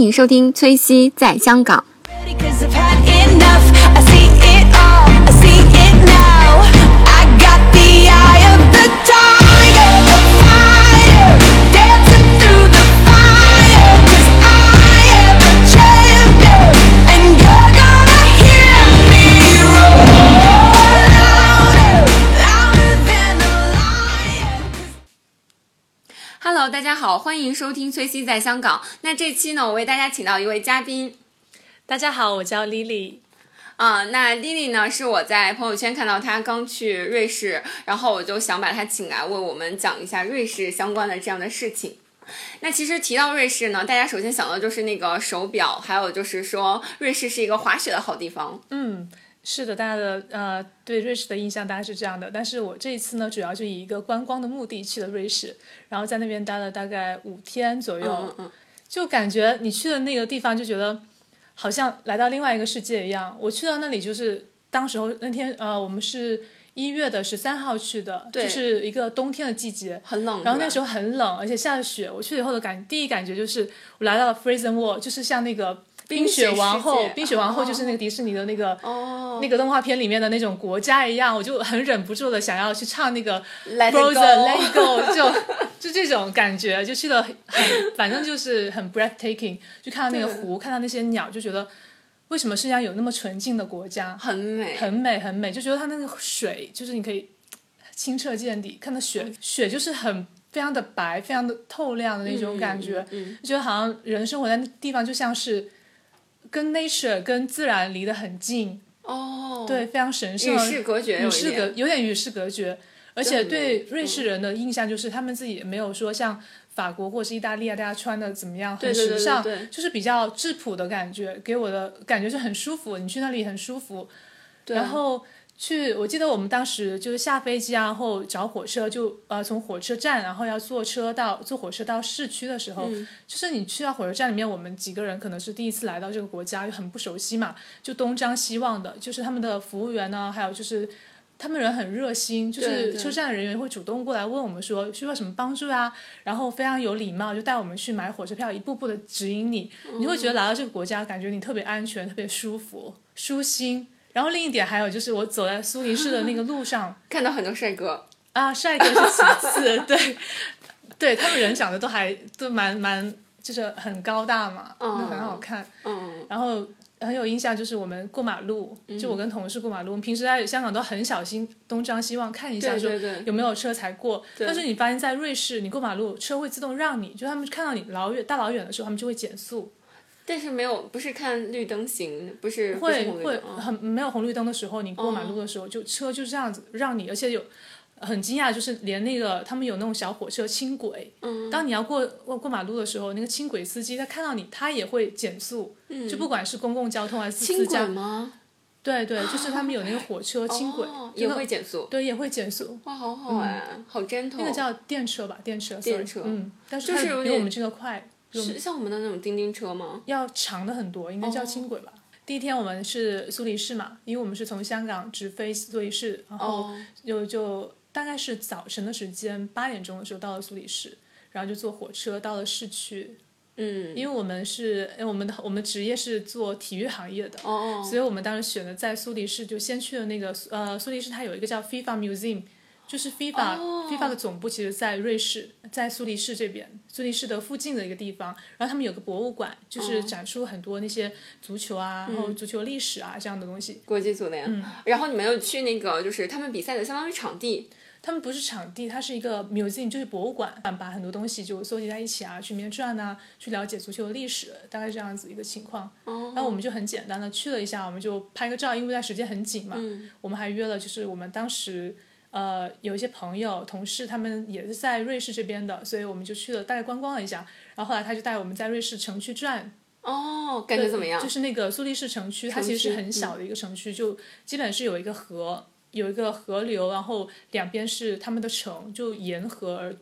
欢迎收听崔西在香港。Hello，大家好，欢迎收听崔西在香港。那这期呢，我为大家请到一位嘉宾大家好，我叫 Lily。啊、那 Lily 呢是我在朋友圈看到她刚去瑞士，然后我就想把她请来为我们讲一下瑞士相关的这样的事情。那其实提到瑞士呢，大家首先想到就是那个手表，还有就是说瑞士是一个滑雪的好地方。嗯，是的，大家的呃对瑞士的印象大概是这样的。但是我这一次呢，主要就以一个观光的目的去了瑞士，然后在那边待了大概五天左右，嗯嗯就感觉你去的那个地方就觉得好像来到另外一个世界一样。我去到那里就是当时候那天呃，我们是一月的十三号去的，对就是一个冬天的季节。很冷。然后那时候很冷，而且下着雪。我去了以后的感，第一感觉就是我来到了 Frozen World，就是像那个冰雪王后冰雪王后就是那个迪士尼的那个、哦。那个动画片里面的那种国家一样，我就很忍不住的想要去唱那个 Let Frozen go Let It Go，就就这种感觉，就去了很，反正就是很 breathtaking，就看到那个湖，看到那些鸟，就觉得为什么世界上有那么纯净的国家，很美，很美很美，就觉得它那个水就是你可以清澈见底，看到雪，嗯。雪就是很非常的白，非常的透亮的那种感觉，嗯。就觉得好像人生活在那地方就像是跟 nature 跟自然离得很近，哦，对，非常神圣，与世隔绝有点世隔有点。与世隔绝，而且对瑞士人的印象就是他们自己也没有说像法国或是意大利啊，大家穿的怎么样很时尚，对对就是比较质朴的感觉，给我的感觉是很舒服，你去那里很舒服。然后去，我记得我们当时就是下飞机啊，然后找火车就，呃从火车站，然后要坐车到坐火车到市区的时候，就是你去到火车站里面，我们几个人可能是第一次来到这个国家，又很不熟悉嘛，就东张西望的，就是他们的服务员呢，还有就是。他们人很热心，就是车站的人员会主动过来问我们说需要什么帮助啊，然后非常有礼貌，就带我们去买火车票，一步步的指引你，你会觉得来到这个国家，感觉你特别安全、特别舒服、舒心。然后另一点还有就是，我走在苏黎世的那个路上 看到很多帅哥，啊，帅哥是其次，对，对他们人长得都还都蛮蛮，就是很高大嘛，嗯。都很好看。嗯，然后很有印象，就是我们过马路，就我跟同事过马路，我们平时在香港都很小心，东张西望看一下，说有没有车才过。但是你发现，在瑞士，你过马路，车会自动让你，就他们看到你老远大老远的时候，他们就会减速，但是没有，不是看绿灯行，不是会会很没有红绿灯的时候，你过马路的时候，就车就这样子让你，而且有。很惊讶，就是连那个他们有那种小火车轻轨，嗯，当你要过过过马路的时候，那个轻轨司机他看到你，他也会减速，嗯，就不管是公共交通还是轻私家轨，吗？对对，就是他们有那个火车轻轨，哦也会减速，对，也会减速。哇，好好哎，好 gentle，那个叫电车吧，电车，电车嗯，但是它比我们这个快，是像我们的那种叮叮车吗？要长的很多，应该叫轻轨吧。第一天我们是苏黎世嘛，因为我们是从香港直飞苏黎世，然后哦，就就大概是早晨的时间，八点钟的时候到了苏黎世，然后就坐火车到了市区。嗯，因为我们是，因为我们的我们职业是做体育行业的，哦，所以我们当时选的在苏黎世，就先去了那个呃苏黎世，它有一个叫 FIFA Museum，就是 FIFA、FIFA 的总部其实在瑞士，在苏黎世这边，苏黎世的附近的一个地方。然后他们有个博物馆，就是展出很多那些足球啊，然后足球历史啊这样的东西。国际足联，然后你们又去那个就是他们比赛的相当于场地，他们不是场地，它是一个 museum，就是博物馆，把很多东西就搜集在一起啊，去里面转啊，去了解足球的历史，大概这样子一个情况。然后我们就很简单的去了一下，我们就拍个照，因为那时间很紧嘛，我们还约了，就是我们当时呃有一些朋友、同事，他们也是在瑞士这边的，所以我们就去了，大概观光了一下。然后后来他就带我们在瑞士城区转，哦，感觉怎么样？就是那个苏黎世城区，它其实是很小的一个城区，就基本是有一个河，有一个河流，然后两边是他们的城，就沿河而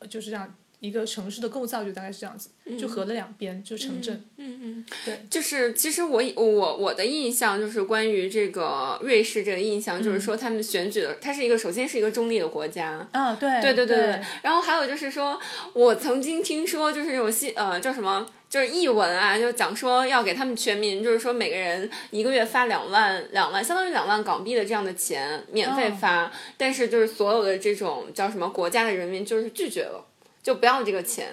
呃就是这样一个城市的构造，就大概是这样子，就河的两边就城镇。嗯嗯，对就是其实我我我的印象就是关于这个瑞士这个印象，就是说他们选举的，它是一个首先是一个中立的国家。啊，对对对对对对，然后还有就是说，我曾经听说，就是那种西呃叫什么就是译文啊，就讲说要给他们全民，就是说每个人一个月发两万两万，相当于两万港币的这样的钱免费发，但是就是所有的这种叫什么国家的人民就是拒绝了，就不要这个钱。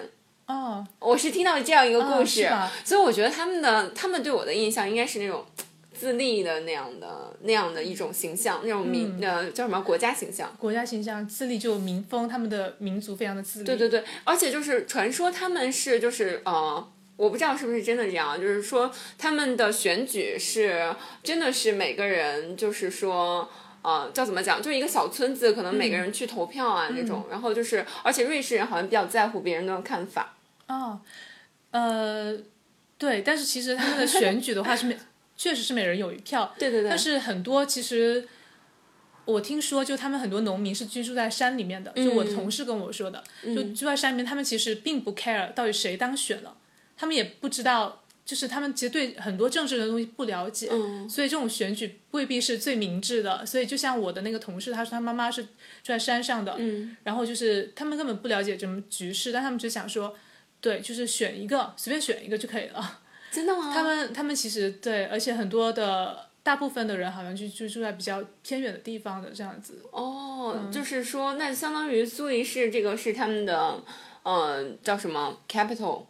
哦，我是听到这样一个故哦事，所以我觉得他们的他们对我的印象应该是那种自立的那样的那样的一种形象，那种民、呃叫什么国家形象。国家形象自立就民风，他们的民族非常的自立。对对对，而且就是传说他们是就是呃。我不知道是不是真的这样，就是说他们的选举是真的是每个人就是说，呃，叫怎么讲，就是一个小村子，可能每个人去投票啊、那种，然后就是，而且瑞士人好像比较在乎别人的看法。哦，呃，对，但是其实他们的选举的话是每 确实是每人有一票，对对对，但是很多其实我听说，就他们很多农民是居住在山里面的，就我同事跟我说的，就住在山里面，他们其实并不 care 到底谁当选了，他们也不知道。就是他们其实对很多政治的东西不了解，所以这种选举未必是最明智的。所以就像我的那个同事，他说他妈妈是住在山上的，然后就是他们根本不了解什么局势，但他们只想说，对，就是选一个，随便选一个就可以了。真的吗？他们他们其实对，而且很多的大部分的人好像就就住在比较偏远的地方的这样子。哦，就是说，那相当于苏黎世这个是他们的，呃，叫什么 capital？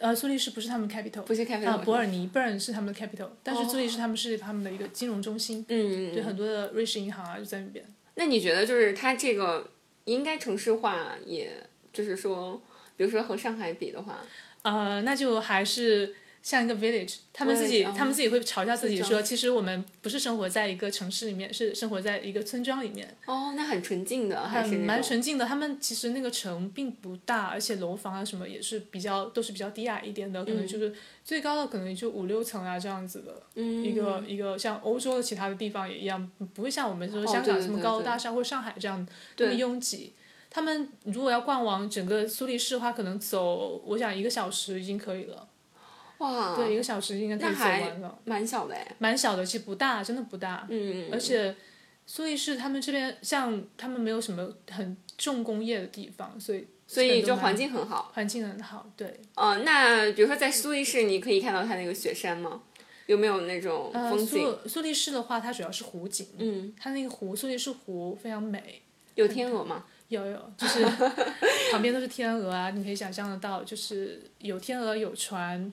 呃，苏黎世不是他们 capital，不是 capital 啊，伯尔尼 Bern 是他们的 capital，但是苏黎世他们是他们的一个金融中心，嗯，对，很多的瑞士银行啊就在那边。那你觉得就是它这个应该城市化，也就是说，比如说和上海比的话，呃，那就还是像一个 village，他们自己他们自己会嘲笑自己说，其实我们不是生活在一个城市里面，是生活在一个村庄里面，哦，那很纯净的，还很蛮纯净的。他们其实那个城并不大，而且楼房啊什么也是比较都是比较低矮一点的，可能就是最高的可能也就五六层啊这样子的。嗯一个一个像欧洲的其他的地方也一样，不会像我们说香港这么高楼大厦或上海这样那么拥挤。他们如果要逛完整个苏黎世的话，可能走我想一个小时已经可以了。哇，对，一个小时应该可以走完了。蛮小的哎，蛮小的，其实不大，真的不大。嗯，而且苏黎世他们这边像他们没有什么很重工业的地方，所以所以就环境很好。环境很好。对，呃，那比如说在苏黎世，你可以看到它那个雪山吗？有没有那种呃，风景？苏苏黎世的话，它主要是湖景，嗯，它那个湖苏黎世湖非常美。有天鹅吗？有有，就是 旁边都是天鹅啊，你可以想象得到，就是有天鹅有船，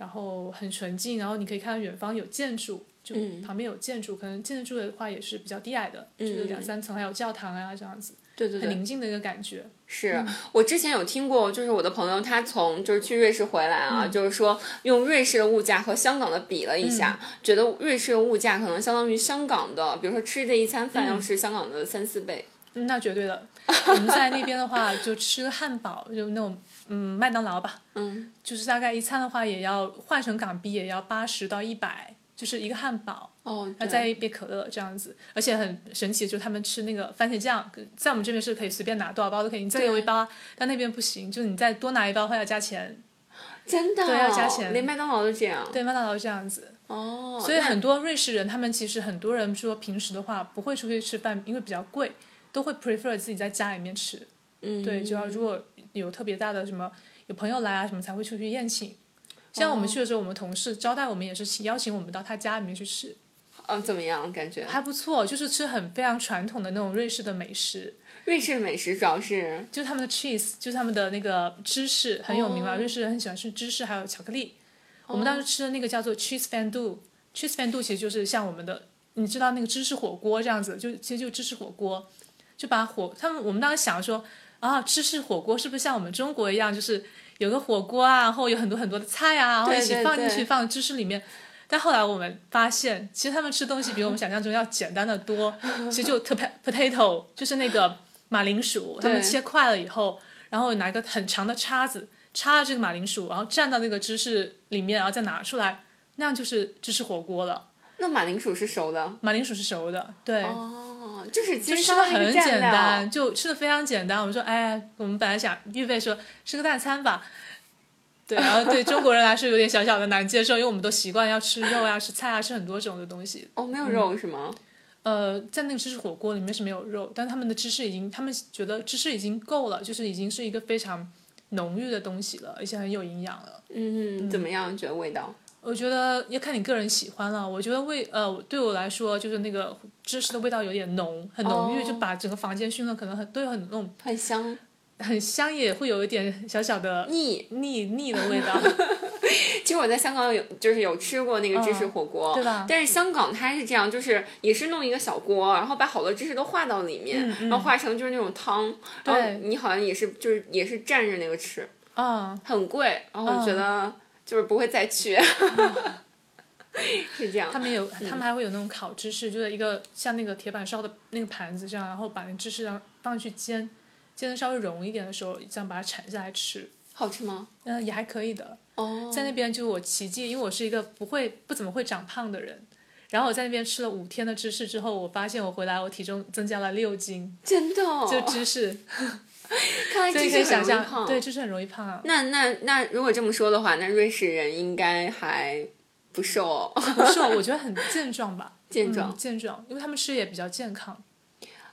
然后很纯净，然后你可以看到远方有建筑，就嗯。旁边有建筑，可能建筑的话也是比较低矮的，就是两三层，还有教堂啊这样子，对对对。很，宁静的一个感觉。是我之前有听过，就是我的朋友他从就是去瑞士回来啊，就是说用瑞士的物价和香港的比了一下，觉得瑞士的物价可能相当于香港的，比如说吃这一餐饭要是香港的三四倍。嗯那绝对的，我们在那边的话就吃汉堡，就那种嗯麦当劳吧，嗯，就是大概一餐的话也要换成港币也要八十到一百，就是一个汉堡。哦，然后再一杯可乐这样子，而且很神奇，就是他们吃那个番茄酱，在我们这边是可以随便拿多少包都可以，你再给我一包啊，但那边不行，就是你再多拿一包会要加钱。真的对要加钱连麦当劳都这样。对，麦当劳这样子，哦，所以很多瑞士人，他们其实很多人说平时的话不会出去吃饭，因为比较贵，都会 prefer 自己在家里面吃。嗯，对，就要如果有特别大的什么有朋友来啊什么才会出去宴请。像我们去的时候，我们同事招待我们也是邀请我们到他家里面去吃，哦，怎么样？感觉还不错，就是吃很非常传统的那种瑞士的美食。瑞士美食主要是就是他们的 cheese，就是他们的那个芝士很有名嘛，哦瑞士人很喜欢吃芝士，还有巧克力。我们当时吃的那个叫做 cheese fondue，cheese fondue 其实就是像我们的，你知道那个芝士火锅这样子，就其实就芝士火锅，就把火，他们我们当时想说啊，芝士火锅是不是像我们中国一样，就是有个火锅啊，然后有很多很多的菜啊，然后一起放进去放芝士里面。但后来我们发现，其实他们吃东西比我们想象中要简单的多。其实就 potato 就是那个马铃薯，他们切块了以后，然后拿一个很长的叉子插了这个马铃薯，然后蘸到那个芝士里面，然后再拿出来，那样就是芝士火锅了。那马铃薯是熟的。马铃薯是熟的，对，哦，就是其就吃的很简单，就吃的非常简单。我们说，哎，我们本来想预备说吃个大餐吧，对，然后对中国人来说有点小小的难接受，因为我们都习惯要吃肉啊、吃菜啊、吃很多种的东西。哦，没有肉是吗？呃，在那个芝士火锅里面是没有肉，但他们的芝士已经，他们觉得芝士已经够了，就是已经是一个非常浓郁的东西了，而且很有营养了。嗯，怎么样？觉得味道？我觉得要看你个人喜欢了。我觉得味呃，对我来说就是那个芝士的味道有点浓，很浓郁，哦就把整个房间熏的可能很都有很那种很香很香，也会有一点小小的腻。腻腻的味道。其实我在香港有就是有吃过那个芝士火锅，嗯对吧但是香港它是这样，就是也是弄一个小锅，然后把好多芝士都化到里面，然后化成就是那种汤，然后嗯对你好像也是就是也是蘸着那个吃，嗯，很贵，然后我觉得就是不会再去，是这样他。们有，他们还会有那种烤芝士，就是一个像那个铁板烧的那个盘子这样，然后把那芝士让放进去煎，煎的稍微融一点的时候，这样把它铲下来吃，好吃吗？嗯、也还可以的。哦，在那边就是我奇迹，因为我是一个不会不怎么会长胖的人，然后我在那边吃了五天的芝士之后，我发现我回来我体重增加了六斤，真的、哦，就芝士，看来所以芝士很容易胖。对，就是很容易胖啊。那那那如果这么说的话，那瑞士人应该还不瘦哦，不瘦，我觉得很健壮吧，健壮嗯、健壮，因为他们吃也比较健康。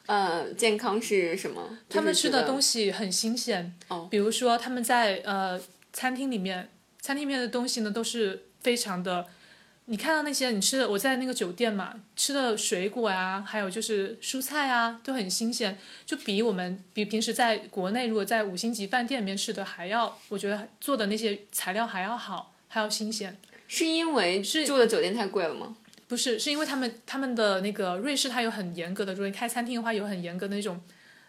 呃，健康是什么？他们吃的东西西很新鲜，哦比如说他们在呃餐厅里面，餐厅里面的东西呢都是非常的，你看到那些你吃的，我在那个酒店嘛，吃的水果呀，还有就是蔬菜啊，都很新鲜，就比我们比平时在国内如果在五星级饭店里面吃的还要，我觉得做的那些材料还要好，还要新鲜。是因为是住的酒店太贵了吗？不是，是因为他们他们的那个瑞士，它有很严格的，如果你开餐厅的话，有很严格的那种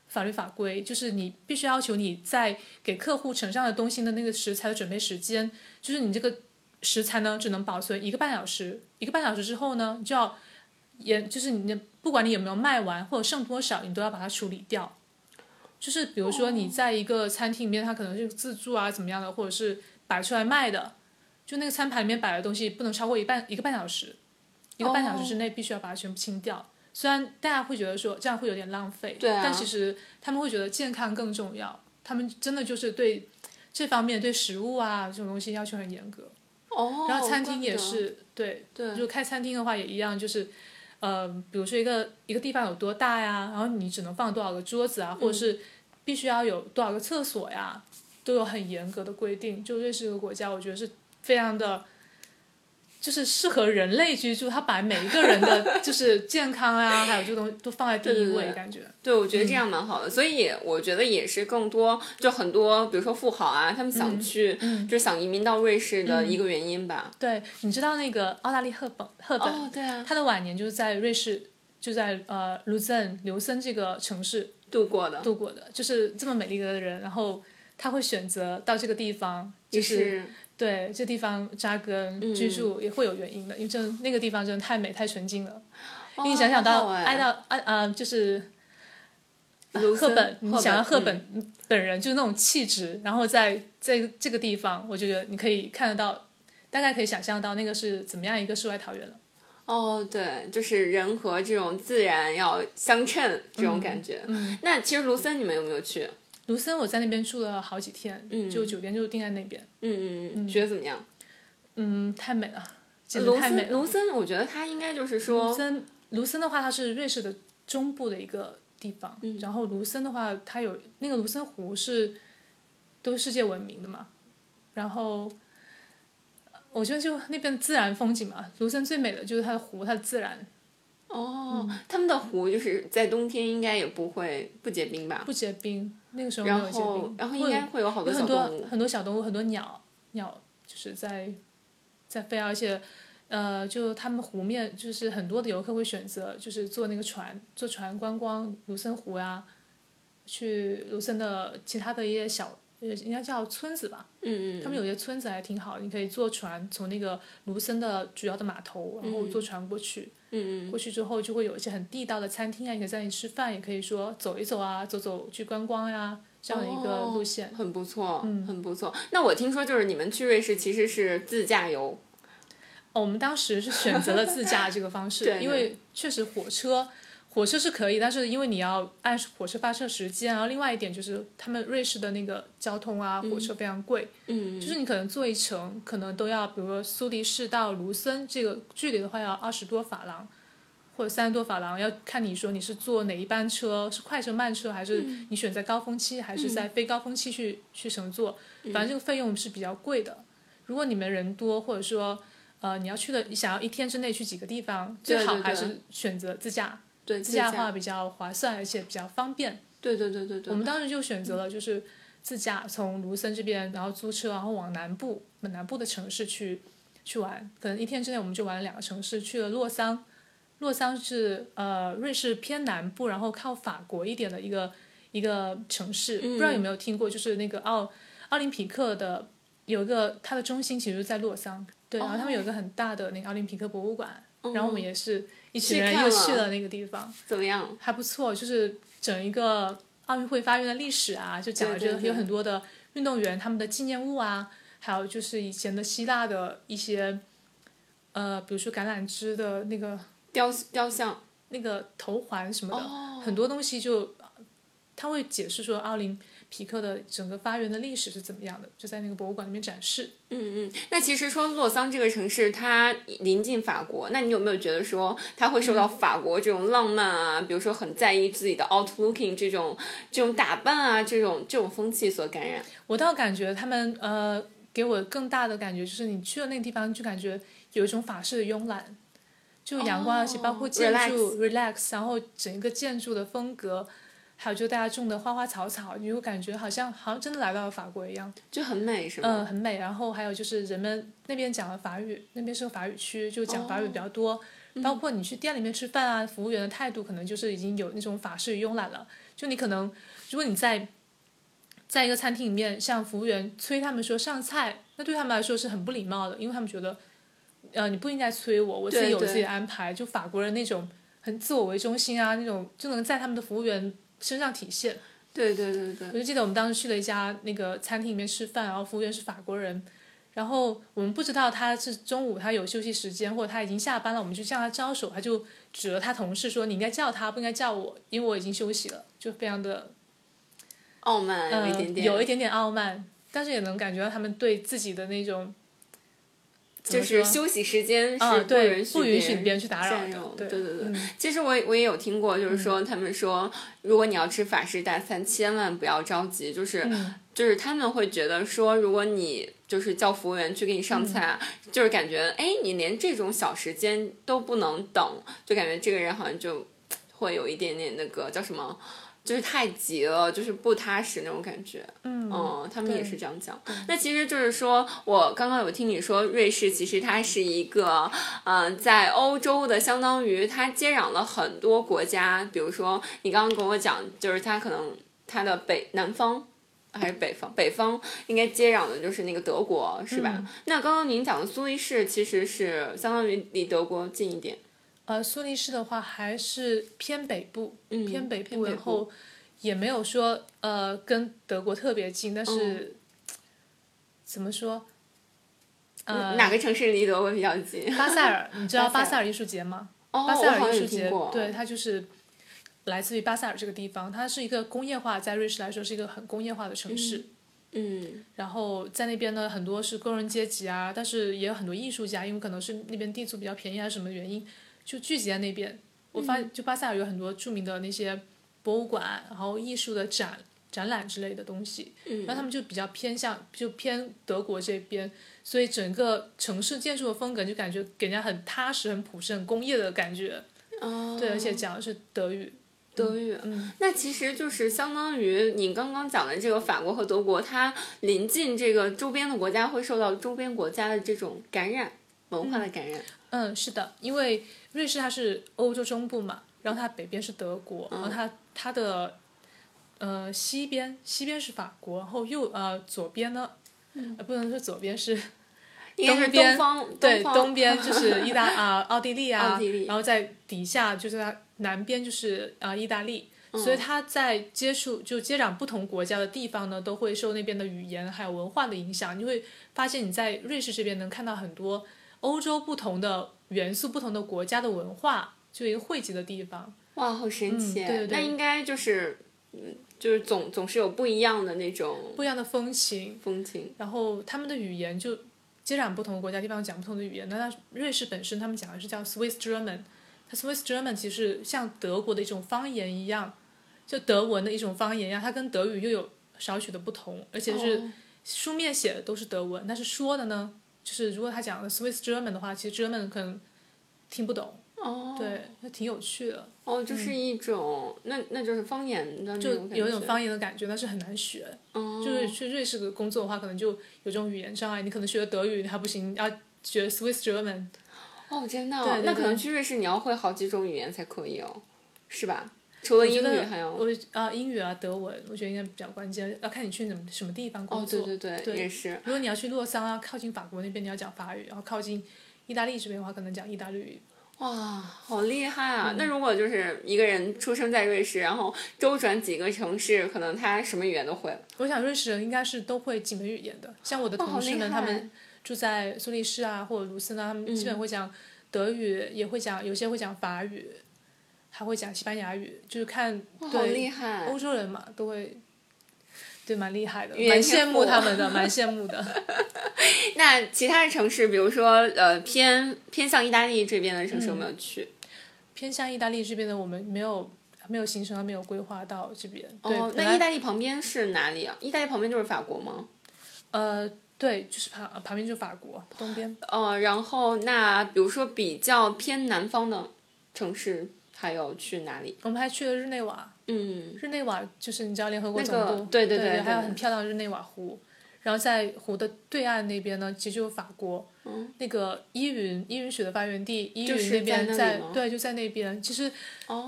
法律法规，就是你必须要求你在给客户呈上的东西的那个食材的准备时间，就是你这个食材呢只能保存一个半小时，一个半小时之后呢，你就要也就是你的不管你有没有卖完或者剩多少，你都要把它处理掉。就是比如说你在一个餐厅里面，它可能是自助啊怎么样的，或者是摆出来卖的，就那个餐盘里面摆的东西不能超过一半一个半小时。一个半小时之内必须要把它全部清掉。虽然大家会觉得说这样会有点浪费，对啊但其实他们会觉得健康更重要。他们真的就是对这方面对食物啊这种东西要求很严格。哦，然后餐厅也是对，对就开餐厅的话也一样，就是呃，比如说一个一个地方有多大呀，然后你只能放多少个桌子啊，或者是必须要有多少个厕所呀，都有很严格的规定。就瑞士这个国家，我觉得是非常的。就是适合人类居住，他把每一个人的就是健康啊，还有这个东西都放在第一位，感觉。对，我觉得这样蛮好的，所以我觉得也是更多，就很多，比如说富豪啊，他们想去，就是想移民到瑞士的一个原因吧。对，你知道那个澳大利赫本赫本，哦，对啊，他的晚年就是在瑞士，就在呃卢森刘森这个城市度过的度过的，就是这么美丽的人，然后他会选择到这个地方，就是是对这地方扎根居住，也会有原因的，因为真的那个地方真的太美太纯净了。因为你想想到爱到爱呃就是。赫本，你想要赫嗯本本人就是那种气质，然后在在这个地方，我觉得你可以看得到，大概可以想象到那个是怎么样一个世外桃源了。哦，对，就是人和这种自然要相称这种感觉。嗯，那其实卢森你们有没有去？卢森我在那边住了好几天，就酒店就定在那边，嗯嗯嗯，觉得怎么样？嗯，太美了，简直卢太美卢森，我觉得它应该就是说卢，森卢森的话，它是瑞士的中部的一个地方，嗯然后卢森的话，它有那个卢森湖是都是世界闻名的嘛，然后我觉得就那边自然风景嘛，卢森最美的就是它的湖，它的自然哦，他们的湖就是在冬天应该也不会不结冰吧？不结冰，那个时候没然有结冰，后然后应会该会有好多有很多。很多小动物，很多鸟鸟就是在在飞啊，而且呃，就他们湖面就是很多的游客会选择就是坐那个船，坐船观光卢森湖呀、去卢森的其他的一些小呃应该叫村子吧，嗯嗯，他们有些村子还挺好，你可以坐船从那个卢森的主要的码头，然后坐船过去。嗯嗯，过去之后就会有一些很地道的餐厅啊，也可以在那里吃饭，也可以说走一走啊，走走去观光呀、这样的一个路线。很不错，嗯很不错。那我听说就是你们去瑞士其实是自驾游，哦，我们当时是选择了自驾这个方式，对因为确实火车，火车是可以，但是因为你要按火车发车时间，然后另外一点就是他们瑞士的那个交通啊，火车非常贵，嗯，就是你可能坐一程可能都要，比如说苏黎世到卢森这个距离的话要二十多法郎，或者三十多法郎，要看你说你是坐哪一班车，是快车、慢车，还是你选在高峰期，还是在非高峰期去去乘坐，反正这个费用是比较贵的。如果你们人多，或者说呃你要去的，你想要一天之内去几个地方，最好还是选择自驾。对，自驾的话比较划算，而且比较方便。对对对对对，我们当时就选择了就是自驾，从卢森这边，然后租车，然后往南部南部的城市去去玩。可能一天之内我们就玩了两个城市，去了洛桑。洛桑是呃瑞士偏南部，然后靠法国一点的一个一个城市。不知道有没有听过，就是那个奥奥林匹克的有一个它的中心其实在洛桑。对，然后他们有一个很大的那个奥林匹克博物馆，然后我们也是一群人又去了那个地方。怎么样？还不错，就是整一个奥运会发源的历史啊，就讲了这个对对对有很多的运动员他们的纪念物啊，还有就是以前的希腊的一些，呃，比如说橄榄枝的那个雕雕像，那个头环什么的，哦很多东西就他会解释说奥林匹克的整个发源的历史是怎么样的，就在那个博物馆里面展示。嗯嗯。那其实说洛桑这个城市，它临近法国，那你有没有觉得说它会受到法国这种浪漫啊，比如说很在意自己的 outlooking 这种这种打扮啊，这种这种风气所感染？我倒感觉他们呃给我更大的感觉就是你去了那个地方就感觉有一种法式的慵懒，就阳光，而且包括建筑 relax，然后整个建筑的风格，还有就大家种的花花草草，你会感觉好像好像真的来到了法国一样，就很美，是吗？嗯，很美。然后还有就是人们那边讲的法语，那边是个法语区，就讲法语比较多。包括你去店里面吃饭啊，服务员的态度可能就是已经有那种法式慵懒了。就你可能，如果你在在一个餐厅里面，向服务员催他们说上菜，那对他们来说是很不礼貌的，因为他们觉得，呃，你不应该催我，我自己有自己的安排。就法国人那种很自我为中心啊，那种就能在他们的服务员身上体现。对对对对我就记得我们当时去了一家那个餐厅里面吃饭，然后服务员是法国人，然后我们不知道他是中午他有休息时间，或者他已经下班了，我们就向他招手，他就指了他同事说你应该叫他，不应该叫我，因为我已经休息了，就非常的傲慢有呃一点点，有一点点傲慢，但是也能感觉到他们对自己的那种怎就是休息时间啊，是对，允许不允许别别人去打扰的，对对对其实我我也有听过，就是说他们说，如果你要吃法式大餐，千万不要着急，就是、嗯就是他们会觉得说，如果你就是叫服务员去给你上菜啊，就是感觉哎，你连这种小时间都不能等，就感觉这个人好像就会有一点点那个叫什么。就是太急了，就是不踏实那种感觉。嗯他们也是这样讲。那其实就是说，我刚刚有听你说，瑞士其实它是一个，嗯、在欧洲的，相当于它接壤了很多国家。比如说，你刚刚跟我讲，就是它可能它的北南方。还是北方，北方应该接壤的就是那个德国，是吧？那刚刚您讲的苏黎世其实是相当于离德国近一点，呃，苏黎世的话还是偏北部，偏北偏北部然后也没有说呃跟德国特别近，但嗯是、怎么说？呃，哪个城市离德国比较近？巴塞尔，你知道巴塞尔艺术节吗？哦，巴塞尔艺术节对，它就是来自于巴塞尔这个地方，它是一个工业化，在瑞士来说是一个很工业化的城市。嗯，然后在那边呢，很多是工人阶级啊，但是也有很多艺术家，因为可能是那边地租比较便宜还是什么原因，就聚集在那边。我发就巴塞尔有很多著名的那些博物馆，然后艺术的展展览之类的东西，然后他们就比较偏向就偏德国这边，所以整个城市建筑的风格就感觉给人家很踏实、很朴实、很工业的感觉。哦，对，而且讲的是德语。德语，嗯那其实就是相当于你刚刚讲的这个法国和德国，它临近这个周边的国家，会受到周边国家的这种感染，文化的感染。嗯，是的，因为瑞士它是欧洲中部嘛，然后它北边是德国，然后它它的呃西边西边是法国，然后右呃左边呢，呃不能说左边是应该是东方，对方东边就是 意大啊、奥地利啊，奥地利然后在底下就是它南边就是啊、意大利。嗯所以它在接触就接壤不同国家的地方呢，都会受那边的语言还有文化的影响。你会发现你在瑞士这边能看到很多欧洲不同的元素、不同的国家的文化，就一个汇集的地方。哇，好神奇！嗯对对对那应该就是，嗯，就是总总是有不一样的那种不一样的风情，风情。然后他们的语言就接壤不同的国家地方讲不同的语言。那它瑞士本身他们讲的是叫 Swiss German，它 Swiss German 其实像德国的一种方言一样，就德文的一种方言一样，它跟德语又有少许的不同，而且是哦书面写的都是德文，但是说的呢，就是如果他讲的 Swiss German 的话，其实 German 可能听不懂，哦，对，那挺有趣的，哦，就是一种，那那就是方言的那就种感觉有一种方言的感觉，但是很难学。哦就是去瑞士的工作的话，可能就有这种语言障碍，你可能学德语还不行，要学 Swiss German。哦，真的哦、对对那可能去瑞士你要会好几种语言才可以哦，是吧？除了英语还有我啊英语啊德文，我觉得应该比较关键，要看你去什么什么地方工哦，作。对对对，对也是。如果你要去洛桑啊，靠近法国那边，你要讲法语；然后靠近意大利这边的话，可能讲意大利语。哇，好厉害嗯啊！那如果就是一个人出生在瑞士，然后周转几个城市，可能他什么语言都会。我想瑞士人应该是都会几门语言的，像我的同事们，他们住在苏黎世啊或者卢森啊，他们基本会讲德语，也会讲，有些会讲法语，还会讲西班牙语，就是看对害！欧洲人嘛，都会。对，蛮厉害的，蛮羡慕他们的，蛮羡慕的。那其他的城市，比如说呃偏偏向意大利这边的城市有没有去？偏向意大利这边的，我们没有没有行程，还没有规划到这边。对，哦，那意大利旁边是哪里啊？意大利旁边就是法国吗？呃，对，就是旁旁边就是法国东边。呃，然后那比如说比较偏南方的城市，还有去哪里？我们还去了日内瓦，嗯，日内瓦就是你知道联合国那个总部，对对对对对还有很漂亮的日内瓦湖。然后在湖的对岸那边呢，其实就是法国，嗯、那个依云依云水的发源地，依云那边在那对，就在那边。其实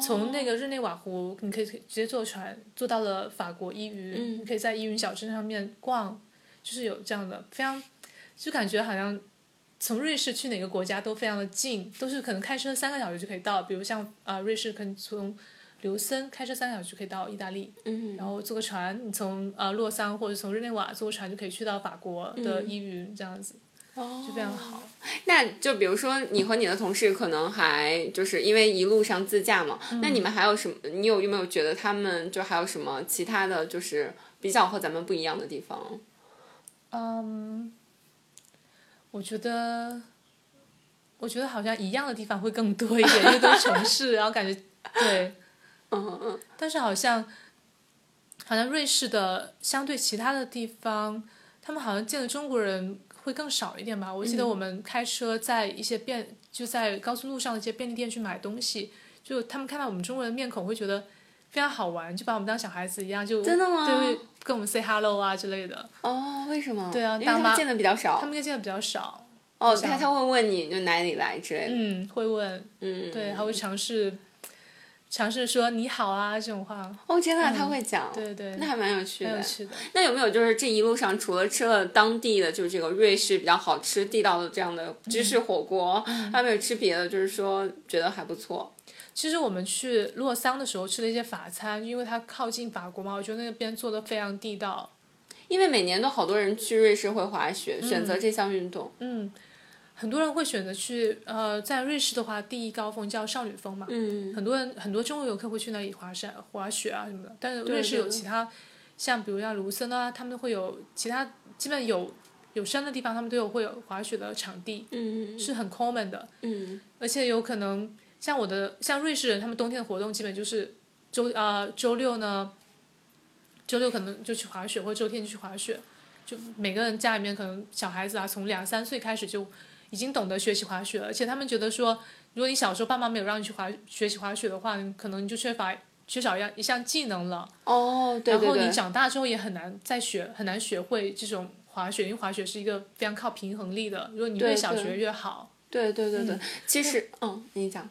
从那个日内瓦湖，你可以直接坐船坐到了法国依云，嗯你可以在依云小镇上面逛，就是有这样的非常，就感觉好像从瑞士去哪个国家都非常的近，都是可能开车三个小时就可以到。比如像啊、瑞士可能从琉森开车三个小时就可以到意大利，嗯，然后坐个船，你从呃洛桑或者从日内瓦坐个船就可以去到法国的依云，这样子哦就非常好。那就比如说你和你的同事可能还就是因为一路上自驾嘛，嗯那你们还有什么？你有有没有觉得他们就还有什么其他的就是比较和咱们不一样的地方？嗯，我觉得，我觉得好像一样的地方会更多一点，因为都是城市，然后感觉对，嗯嗯但是好像，好像瑞士的相对其他的地方，他们好像见的中国人会更少一点吧。我记得我们开车在一些便就在高速路上的一些便利店去买东西，就他们看到我们中国人的面孔会觉得非常好玩，就把我们当小孩子一样，就真的吗跟我们 say hello 啊之类的。哦，为什么？对啊因为他们见的比较少他少。们应该见的比较少，哦，他他会问你就哪里来之类的。嗯，会问，嗯，对，还会尝试尝试说你好啊这种话，哦，真的他会讲。对对，那还蛮有趣的有。趣的。那有没有就是这一路上除了吃了当地的就是这个瑞士比较好吃地道的这样的芝士火锅，嗯还有没有吃别的？就是说觉得还不错。其实我们去洛桑的时候吃了一些法餐，因为它靠近法国嘛，我觉得那边做的非常地道。因为每年都好多人去瑞士会滑雪，选择这项运动。嗯，很多人会选择去呃，在瑞士的话，第一高峰叫少女峰嘛，嗯，很多人很多中国游客会去那里滑山、滑雪啊什么的。但是瑞士有其他，像比如像卢森啊，他们会有其他基本有有山的地方，他们都有会有滑雪的场地，嗯是很 common 的。嗯而且有可能像我的像瑞士人，他们冬天的活动基本就是周呃周六呢，周六可能就去滑雪，或者周天就去滑雪。就每个人家里面可能小孩子啊，从两三岁开始就已经懂得学习滑雪了，而且他们觉得说，如果你小时候爸妈没有让你去滑学习滑雪的话，你可能你就缺乏缺少一样一项技能了。哦，对对对然后你。长大之后也很难再学，很难学会这种滑雪，因为滑雪是一个非常靠平衡力的。如果你越小学越好。对对对对，其实嗯，你讲。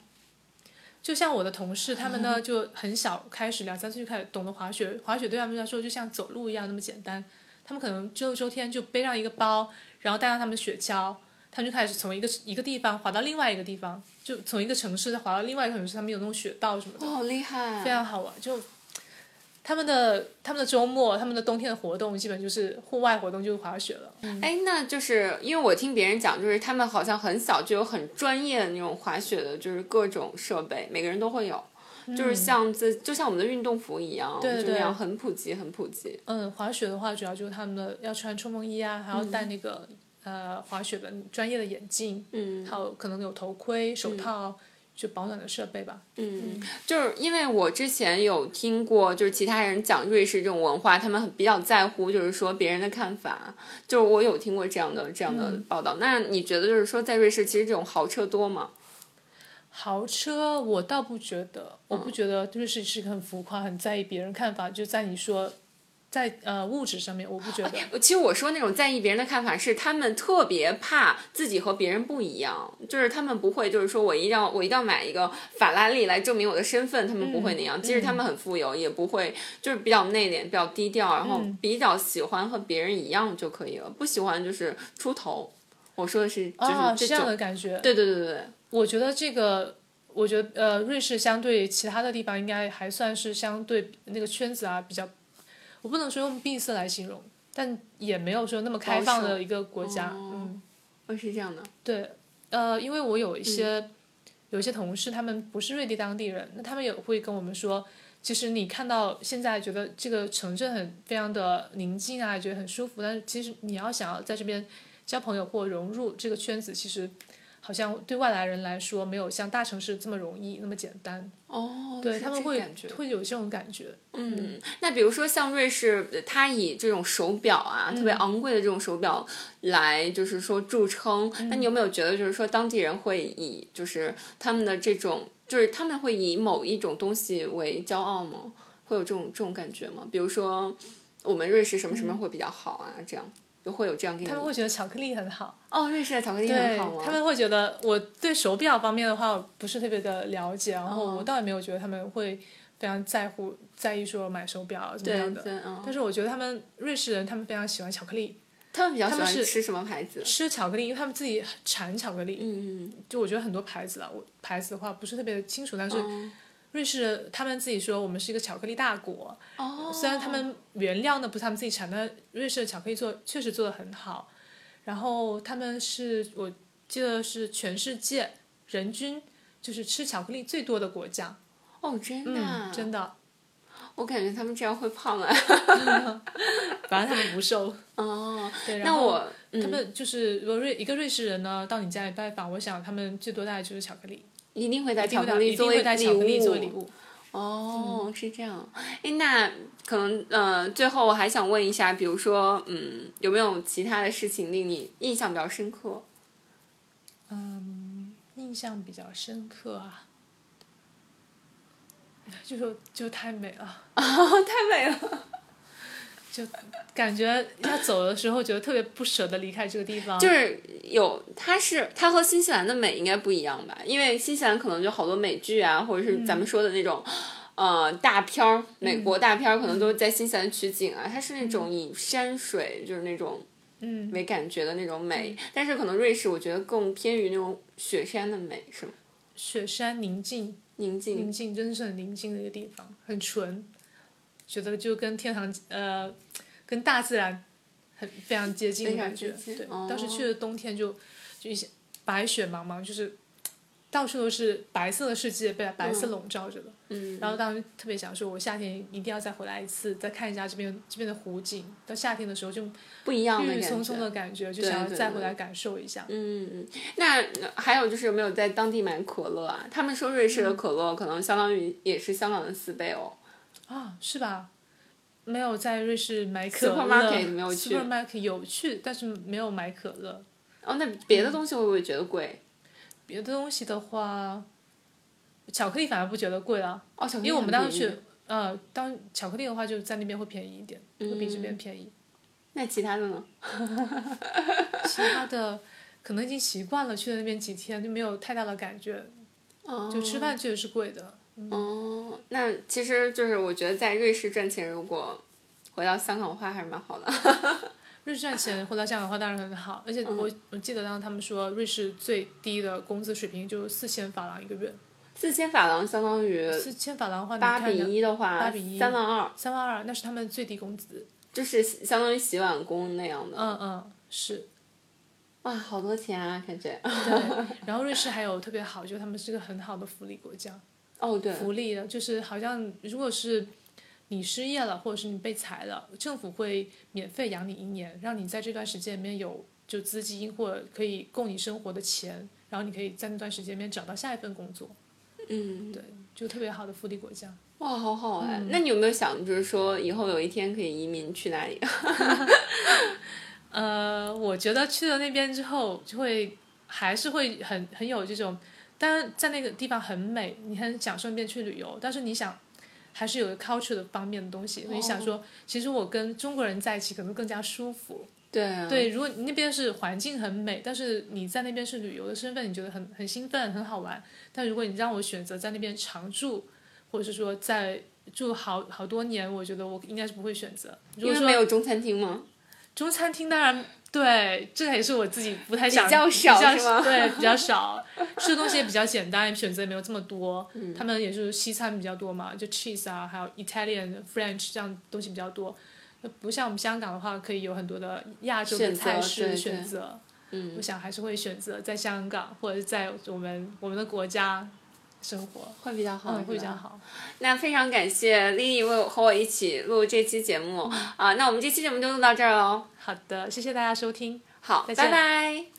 就像我的同事，他们呢就很小开始，两三岁就开始懂得滑雪。滑雪对他们来说就像走路一样那么简单。他们可能周六周天就背上一个包，然后带上他们的雪橇，他们就开始从一个一个地方滑到另外一个地方，就从一个城市再滑到另外一个城市。他们有那种雪道什么的，哦，好厉害！非常好玩。就他们的他们的周末，他们的冬天的活动，基本就是户外活动，就是滑雪了。哎，那就是因为我听别人讲，就是他们好像很小就有很专业的那种滑雪的，就是各种设备，每个人都会有，就是像这就像我们的运动服一样，对对就那样很普及，很普及。嗯，滑雪的话，主要就是他们的要穿冲锋衣啊，还要戴那个、呃滑雪的专业的眼镜，嗯，还有可能有头盔、手套、就保暖的设备吧。嗯，就是因为我之前有听过，就是其他人讲瑞士这种文化，他们很比较在乎，就是说别人的看法。就是我有听过这样的这样的报道。那你觉得就是说，在瑞士其实这种豪车多吗？豪车我倒不觉得，我不觉得瑞士是个很浮夸、很在意别人看法。就在你说，在呃物质上面，我不觉得。其实我说那种在意别人的看法，是他们特别怕自己和别人不一样，就是他们不会，就是说我一定要我一定要买一个法拉利来证明我的身份，他们不会那样。即使他们很富有，也不会，就是比较内敛、比较低调，然后比较喜欢和别人一样就可以了，不喜欢就是出头。我说的是就是啊，这样，的感觉。对对对对对。我觉得这个，我觉得呃，瑞士相对其他的地方应该还算是相对那个圈子啊比较，我不能说用闭塞来形容，但也没有说那么开放的一个国家。哦嗯，会是这样的，对，呃，因为我有一些、有一些同事，他们不是瑞地当地人，那他们也会跟我们说，其实你看到现在觉得这个城镇很非常的宁静啊，觉得很舒服，但是其实你要想要在这边交朋友或融入这个圈子，其实好像对外来人来说没有像大城市这么容易那么简单。哦，对他们会感觉会有这种感觉。嗯，那比如说像瑞士，它以这种手表啊，特别昂贵的这种手表来，就是说著称。那你有没有觉得，就是说当地人会以就是他们的这种，就是他们会以某一种东西为骄傲吗？会有这种这种感觉吗？比如说我们瑞士什么什么会比较好啊，这样就会有这样给你他们会觉得巧克力很好，哦，瑞士的巧克力很好吗？他们会觉得我对手表方面的话不是特别的了解，然后哦我倒也没有觉得他们会非常在乎在意说买手表啊怎么样的。但是我觉得他们瑞士人，他们非常喜欢巧克力，他们比较喜欢吃什么牌子？吃巧克力，因为他们自己产巧克力。嗯，就我觉得很多牌子啊，我牌子的话不是特别清楚，但是哦瑞士他们自己说我们是一个巧克力大国。哦，虽然他们原料呢不是他们自己产，但瑞士的巧克力做确实做的很好。然后他们是我记得是全世界人均就是吃巧克力最多的国家。哦，真的啊、嗯，真的，我感觉他们这样会胖啊。反正他们不瘦。哦，对，然后那我他们就是如果瑞一个瑞士人呢到你家里拜访，我想他们最多带的就是巧克力，一定会带巧克力作为一定会带巧克力作为礼物。物。哦，是这样。哎，那可能呃，最后我还想问一下，比如说，嗯，有没有其他的事情令你印象比较深刻？印象比较深刻啊，就是就太美了。哦，太美了。就感觉要走的时候，觉得特别不舍得离开这个地方。就是有，它是它和新西兰的美应该不一样吧？因为新西兰可能就好多美剧啊，或者是咱们说的那种。呃，大片儿，美国大片儿可能都在新西兰取景啊，它是那种以山水就是那种嗯，为感觉的那种美，但是可能瑞士我觉得更偏于那种雪山的美，是吗？雪山宁静，宁静宁静，真的是很宁静的一个地方，很纯，觉得就跟天堂呃，跟大自然很非常接近的感觉。对，哦当时去的冬天就就一些白雪茫茫，就是到处都是白色的世界被白色笼罩着的。嗯，然后当时特别想说，我夏天一定要再回来一次，再看一下这边这边的湖景。到夏天的时候就不一样的感觉。郁郁葱葱的感觉，就想要再回来感受一下。嗯，那还有就是有没有在当地买可乐啊？他们说瑞士的可乐可能相当于也是香港的四倍哦。啊，是吧？没有在瑞士买可乐 Supermarket 没有去 Supermarket 有去，但是没有买可乐。哦，那别的东西会不会觉得贵？别的东西的话，巧克力反而不觉得贵了，哦，巧克力因为我们当时去，呃，当巧克力的话就在那边会便宜一点，会比这边便宜。那其他的呢？其他的可能已经习惯了，去了那边几天就没有太大的感觉，哦，就吃饭确实是贵的。哦，那其实就是我觉得在瑞士赚钱，如果回到香港的话，还是蛮好的。瑞士赚钱回到香港的话当然很好，而且嗯我、我记得当时他们说瑞士最低的工资水平就是四千法郎一个月，四千法郎相当于四千法郎的话八比一的话八比，一三万二，三万二，那是他们最低工资。就是相当于洗碗工那样的。嗯嗯，是。哇，好多钱啊，感觉。对，然后瑞士还有特别好，就是他们是个很好的福利国家，哦，对，福利的，就是好像如果是你失业了，或者是你被裁了，政府会免费养你一年，让你在这段时间里面有就资金或者可以供你生活的钱，然后你可以在那段时间里面找到下一份工作。嗯，对，就特别好的福利国家。哇，好好哎！嗯那你有没有想，就是说以后有一天可以移民去哪里？呃，我觉得去了那边之后，就会还是会很很有这种，当然在那个地方很美，你很想顺便去旅游，但是你想。还是有个 culture 的方面的东西，你想说，其实我跟中国人在一起可能更加舒服。对啊，对，如果你那边是环境很美，但是你在那边是旅游的身份，你觉得很很兴奋，很好玩。但如果你让我选择在那边常住，或者是说在住好好多年，我觉得我应该是不会选择。如因为果说没有中餐厅吗？中餐厅，当然对，这个也是我自己不太想，比较少比较是吗对，比较少，吃的东西也比较简单，选择也没有这么多。嗯他们也是西餐比较多嘛，就 cheese 啊，还有 Italian、French 这样东西比较多。不像我们香港的话，可以有很多的亚洲的菜式对选对择。嗯我想还是会选择在香港或者是在我们我们的国家生活，会比较好，嗯，会比较好。那非常感谢丽丽为我和我一起录这期节目啊，那我们这期节目就录到这儿喽。好的，谢谢大家收听。好，拜拜。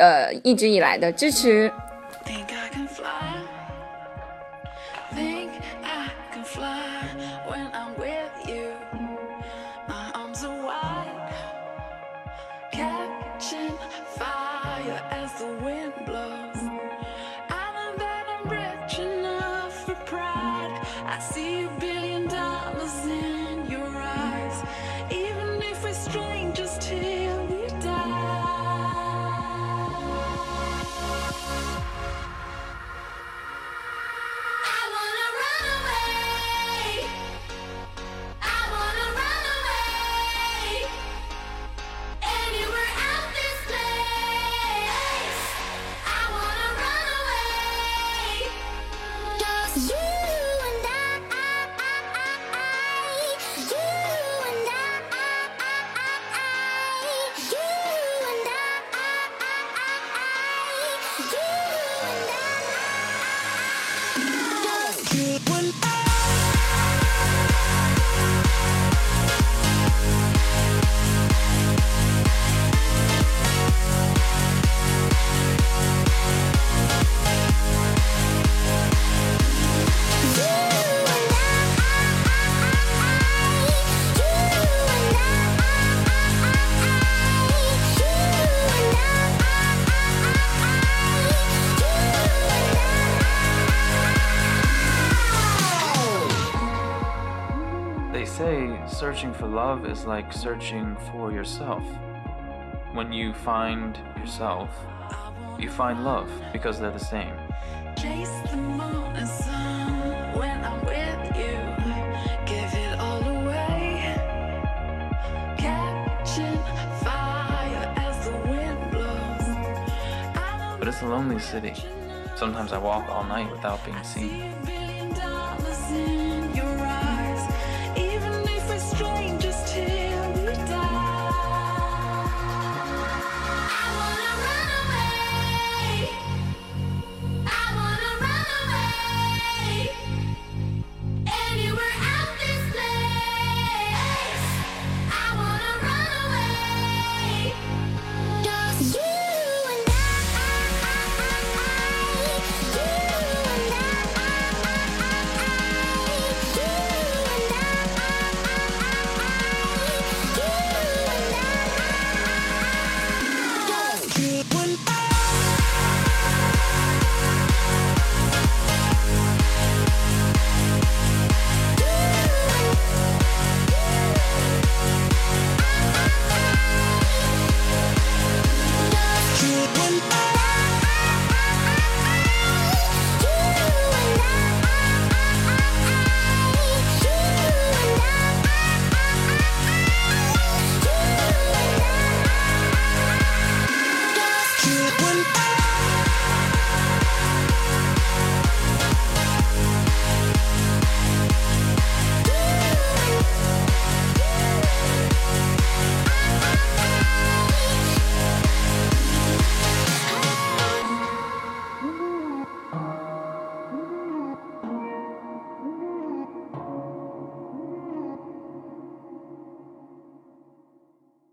呃一直以来的支持。searching for love is like searching for yourself. When you find yourself, you find love because they're the same. But it's a lonely city. Sometimes I walk all night without being seen.